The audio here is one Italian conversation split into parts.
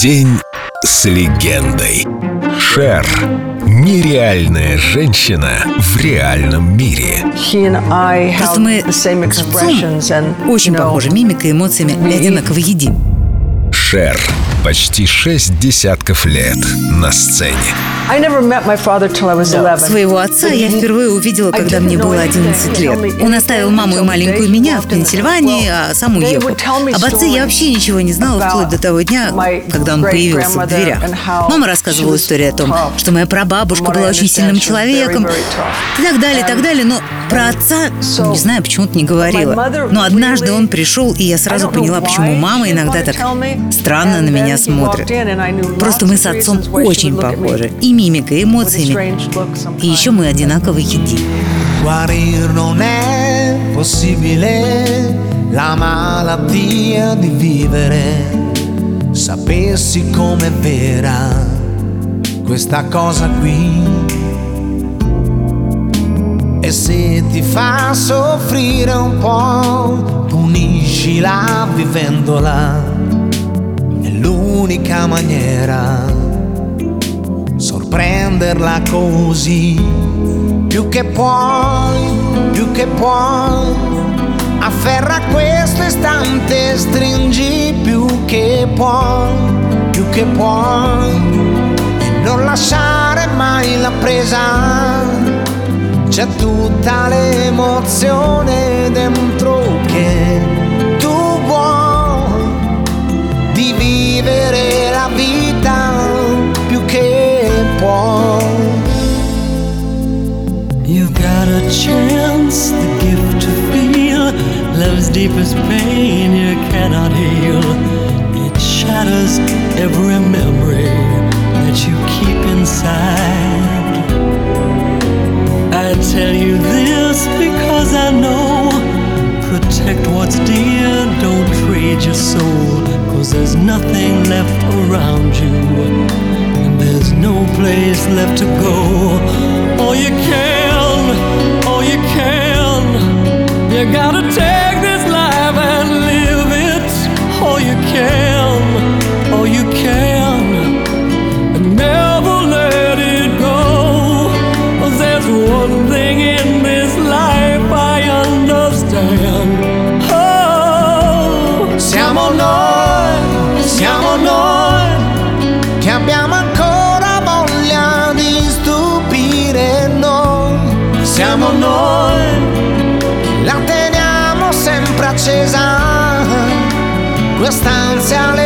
День с легендой. Шер. Нереальная женщина в реальном мире. Просто мы с отцом очень похожи мимикой и эмоциями одинаково едим. Шер. Почти шесть десятков лет на сцене. Своего отца я впервые увидела, когда мне было 11 лет. Он оставил маму и маленькую меня в Пенсильвании, а сам уехал. Об отце я вообще ничего не знала вплоть до того дня, когда он появился в дверях. Мама рассказывала историю о том, что моя прабабушка была очень сильным человеком и так далее, и так далее, но про отца, не знаю, почему-то не говорила. Но однажды он пришел, и я сразу поняла, почему мама иногда так странно на меня смотрит. Просто мы с отцом очень похожи. И мимикой, и эмоциями. И еще мы одинаково едим. Guarir non è possibile la malattia di vivere. Sapessi com'è vera questa cosa qui. E se ti fa soffrire un po', puniscila vivendola. L'unica maniera sorprenderla così. Più che puoi, più che puoi. Afferra questo istante, stringi più che puoi, più che puoi. E non lasciare mai la presa c'è tutta l'emozione dentro che vivere la vita più che puoi. You've got a chance, the gift to feel love's deepest pain you cannot heal. It shatters every memory that you keep inside. I tell you this because I know Protect what's dear, don't trade your soul Cause there's nothing left around you. And there's no place left to go. All you can, all you can You gotta take siamo noi che abbiamo ancora voglia di stupire noi. Siamo noi che la teniamo sempre accesa, quest'ansia leggerissima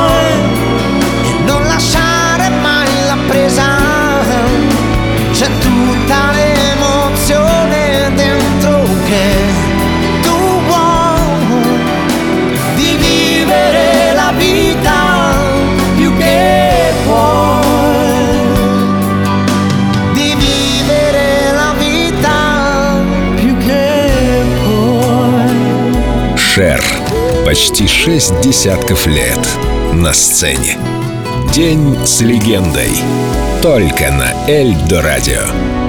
Шер. Почти шесть десятков лет на сцене. День с легендой. Только на Эльдо радио.